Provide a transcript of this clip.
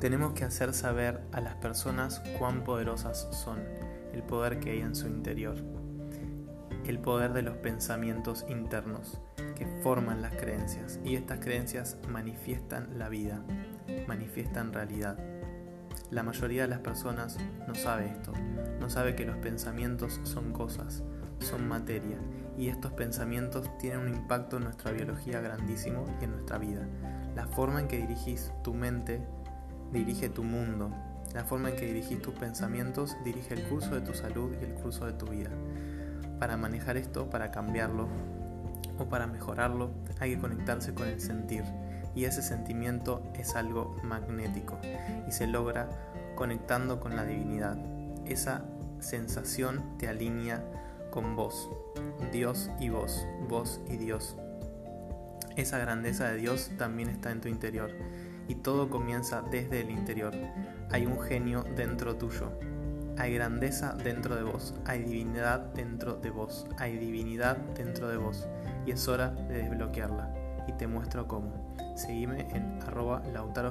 Tenemos que hacer saber a las personas cuán poderosas son, el poder que hay en su interior, el poder de los pensamientos internos que forman las creencias y estas creencias manifiestan la vida, manifiestan realidad. La mayoría de las personas no sabe esto, no sabe que los pensamientos son cosas, son materia y estos pensamientos tienen un impacto en nuestra biología grandísimo y en nuestra vida. La forma en que dirigís tu mente dirige tu mundo. La forma en que dirigís tus pensamientos dirige el curso de tu salud y el curso de tu vida. Para manejar esto, para cambiarlo o para mejorarlo, hay que conectarse con el sentir. Y ese sentimiento es algo magnético y se logra conectando con la divinidad. Esa sensación te alinea con vos, Dios y vos, vos y Dios. Esa grandeza de Dios también está en tu interior y todo comienza desde el interior. Hay un genio dentro tuyo. Hay grandeza dentro de vos. Hay divinidad dentro de vos. Hay divinidad dentro de vos. Y es hora de desbloquearla. Y te muestro cómo. Seguime en arroba Lautaro.